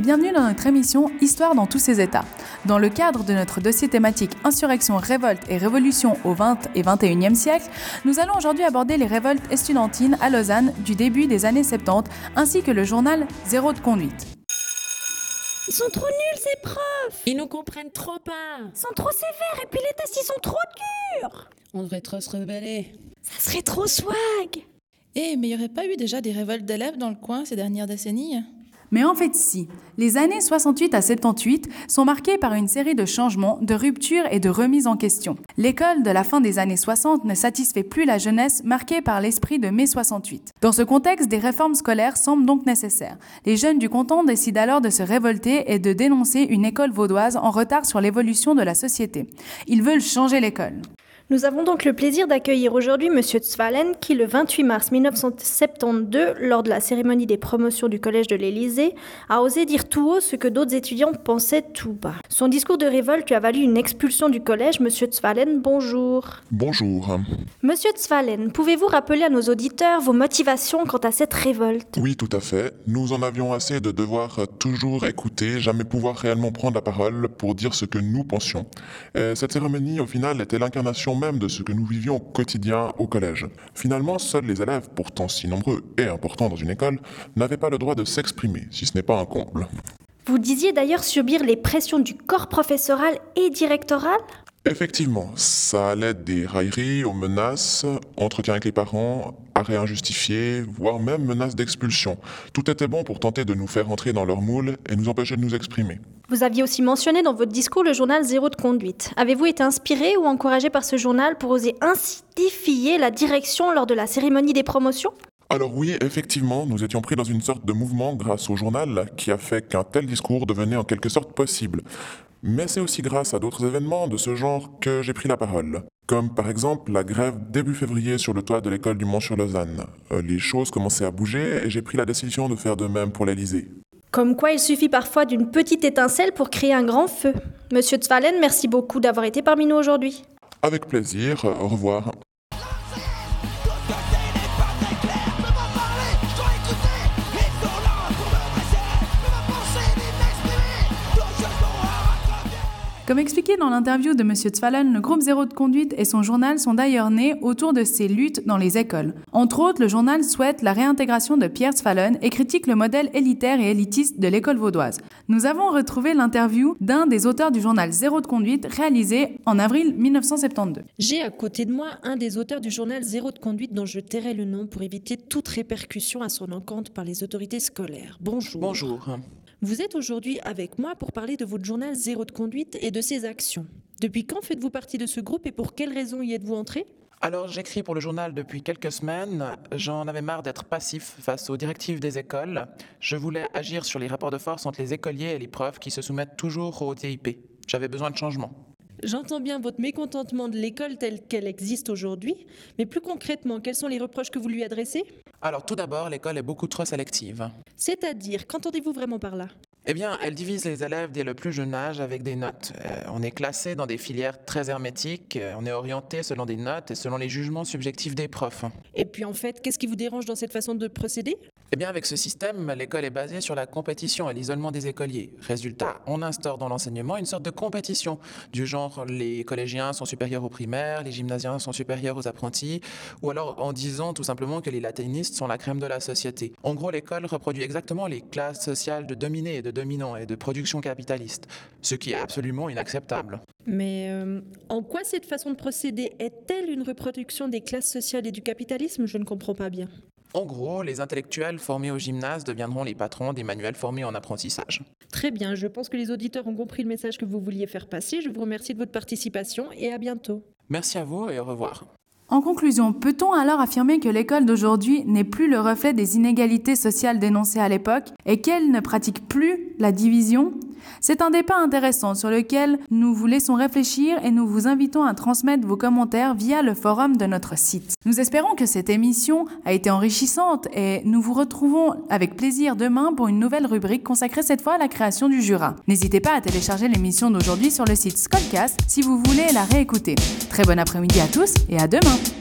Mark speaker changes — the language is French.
Speaker 1: et bienvenue dans notre émission Histoire dans tous ses états. Dans le cadre de notre dossier thématique Insurrection, révolte et révolution au 20 et 21e siècle, nous allons aujourd'hui aborder les révoltes estudiantines à Lausanne du début des années 70 ainsi que le journal Zéro de conduite.
Speaker 2: Ils sont trop nuls ces profs
Speaker 3: Ils nous comprennent trop pas
Speaker 2: Ils sont trop sévères et puis les tests ils sont trop durs
Speaker 3: On devrait trop se rebeller.
Speaker 2: Ça serait trop swag
Speaker 4: Eh, mais il n'y aurait pas eu déjà des révoltes d'élèves dans le coin ces dernières décennies?
Speaker 1: Mais en fait, si. Les années 68 à 78 sont marquées par une série de changements, de ruptures et de remises en question. L'école de la fin des années 60 ne satisfait plus la jeunesse marquée par l'esprit de mai 68. Dans ce contexte, des réformes scolaires semblent donc nécessaires. Les jeunes du canton décident alors de se révolter et de dénoncer une école vaudoise en retard sur l'évolution de la société. Ils veulent changer l'école.
Speaker 5: Nous avons donc le plaisir d'accueillir aujourd'hui Monsieur Zwalen qui, le 28 mars 1972, lors de la cérémonie des promotions du Collège de l'Élysée, a osé dire tout haut ce que d'autres étudiants pensaient tout bas. Son discours de révolte lui a valu une expulsion du collège. Monsieur Zwalen, bonjour.
Speaker 6: Bonjour.
Speaker 5: Monsieur Zwalen, pouvez-vous rappeler à nos auditeurs vos motivations quant à cette révolte?
Speaker 6: Oui, tout à fait. Nous en avions assez de devoir toujours écouter, jamais pouvoir réellement prendre la parole pour dire ce que nous pensions. Et cette cérémonie, au final, était l'incarnation même de ce que nous vivions au quotidien au collège. Finalement, seuls les élèves, pourtant si nombreux et importants dans une école, n'avaient pas le droit de s'exprimer, si ce n'est pas un comble.
Speaker 5: Vous disiez d'ailleurs subir les pressions du corps professoral et directoral?
Speaker 6: Effectivement, ça allait des railleries aux menaces, entretiens avec les parents, arrêts injustifiés, voire même menaces d'expulsion. Tout était bon pour tenter de nous faire entrer dans leur moule et nous empêcher de nous exprimer.
Speaker 5: Vous aviez aussi mentionné dans votre discours le journal Zéro de conduite. Avez-vous été inspiré ou encouragé par ce journal pour oser ainsi défier la direction lors de la cérémonie des promotions?
Speaker 6: Alors oui, effectivement, nous étions pris dans une sorte de mouvement grâce au journal qui a fait qu'un tel discours devenait en quelque sorte possible. Mais c'est aussi grâce à d'autres événements de ce genre que j'ai pris la parole. Comme par exemple la grève début février sur le toit de l'école du Mont-sur-Lausanne. Euh, les choses commençaient à bouger et j'ai pris la décision de faire de même pour l'Elysée.
Speaker 5: Comme quoi il suffit parfois d'une petite étincelle pour créer un grand feu. Monsieur Zwalen, merci beaucoup d'avoir été parmi nous aujourd'hui.
Speaker 6: Avec plaisir, au revoir.
Speaker 1: Comme expliqué dans l'interview de M. Zwalen, le groupe Zéro de conduite et son journal sont d'ailleurs nés autour de ces luttes dans les écoles. Entre autres, le journal souhaite la réintégration de Pierre Zwalen et critique le modèle élitaire et élitiste de l'école vaudoise. Nous avons retrouvé l'interview d'un des auteurs du journal Zéro de conduite réalisé en avril 1972.
Speaker 3: J'ai à côté de moi un des auteurs du journal Zéro de conduite dont je tairai le nom pour éviter toute répercussion à son encontre par les autorités scolaires. Bonjour.
Speaker 7: Bonjour.
Speaker 3: Vous êtes aujourd'hui avec moi pour parler de votre journal Zéro de conduite et de ses actions. Depuis quand faites-vous partie de ce groupe et pour quelles raisons y êtes-vous entré?
Speaker 7: Alors, j'écris pour le journal depuis quelques semaines. J'en avais marre d'être passif face aux directives des écoles. Je voulais agir sur les rapports de force entre les écoliers et les profs qui se soumettent toujours au TIP. J'avais besoin de changement.
Speaker 3: J'entends bien votre mécontentement de l'école telle qu'elle existe aujourd'hui, mais plus concrètement, quels sont les reproches que vous lui adressez?
Speaker 7: Alors, tout d'abord, l'école est beaucoup trop sélective.
Speaker 3: C'est-à-dire, qu'entendez-vous vraiment par là?
Speaker 7: Eh bien, elle divise les élèves dès le plus jeune âge avec des notes. Euh, on est classé dans des filières très hermétiques, euh, on est orienté selon des notes et selon les jugements subjectifs des profs.
Speaker 3: Et puis en fait, qu'est-ce qui vous dérange dans cette façon de procéder?
Speaker 7: Eh bien, avec ce système, l'école est basée sur la compétition et l'isolement des écoliers. Résultat, on instaure dans l'enseignement une sorte de compétition, du genre les collégiens sont supérieurs aux primaires, les gymnasiens sont supérieurs aux apprentis, ou alors en disant tout simplement que les latinistes sont la crème de la société. En gros, l'école reproduit exactement les classes sociales de dominés et de dominants et de production capitaliste, ce qui est absolument inacceptable.
Speaker 3: Mais euh, en quoi cette façon de procéder est-elle une reproduction des classes sociales et du capitalisme? Je ne comprends pas bien.
Speaker 7: En gros, les intellectuels formés au gymnase deviendront les patrons des manuels formés en apprentissage.
Speaker 3: Très bien, je pense que les auditeurs ont compris le message que vous vouliez faire passer. Je vous remercie de votre participation et à bientôt.
Speaker 7: Merci à vous et au revoir.
Speaker 1: En conclusion, peut-on alors affirmer que l'école d'aujourd'hui n'est plus le reflet des inégalités sociales dénoncées à l'époque et qu'elle ne pratique plus la division? C'est un débat intéressant sur lequel nous vous laissons réfléchir et nous vous invitons à transmettre vos commentaires via le forum de notre site. Nous espérons que cette émission a été enrichissante et nous vous retrouvons avec plaisir demain pour une nouvelle rubrique consacrée cette fois à la création du Jura. N'hésitez pas à télécharger l'émission d'aujourd'hui sur le site Skolcast si vous voulez la réécouter. Très bon après-midi à tous et à demain.